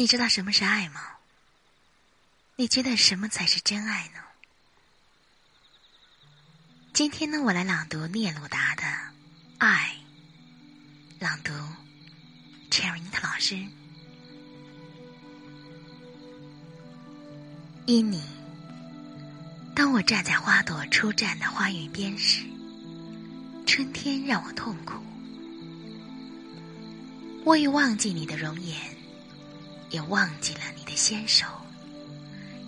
你知道什么是爱吗？你觉得什么才是真爱呢？今天呢，我来朗读聂鲁达的《爱》，朗读 Cherry 尼特老师。因你，当我站在花朵初绽的花园边时，春天让我痛苦。我已忘记你的容颜。也忘记了你的纤手，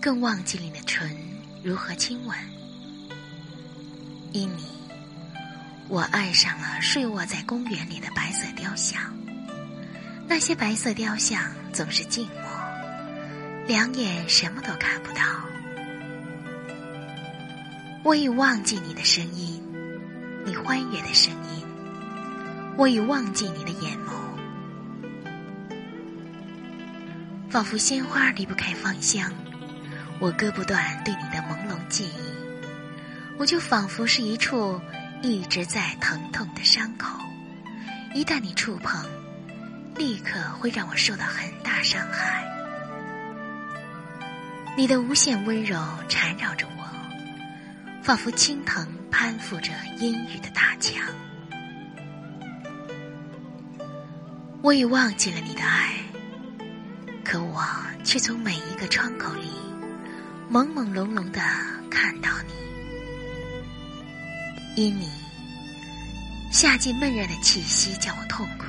更忘记你的唇如何亲吻。因你，我爱上了睡卧在公园里的白色雕像。那些白色雕像总是静默，两眼什么都看不到。我已忘记你的声音，你欢悦的声音。我已忘记你的眼眸。仿佛鲜花离不开芳香，我割不断对你的朦胧记忆，我就仿佛是一处一直在疼痛的伤口，一旦你触碰，立刻会让我受到很大伤害。你的无限温柔缠绕着我，仿佛青藤攀附着阴雨的大墙。我已忘记了你的爱。可我却从每一个窗口里，朦朦胧胧的看到你。因你，夏季闷热的气息叫我痛苦；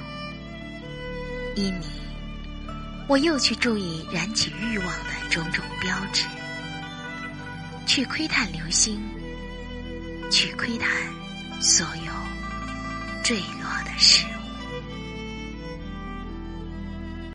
因你，我又去注意燃起欲望的种种标志，去窥探流星，去窥探所有坠落的事物。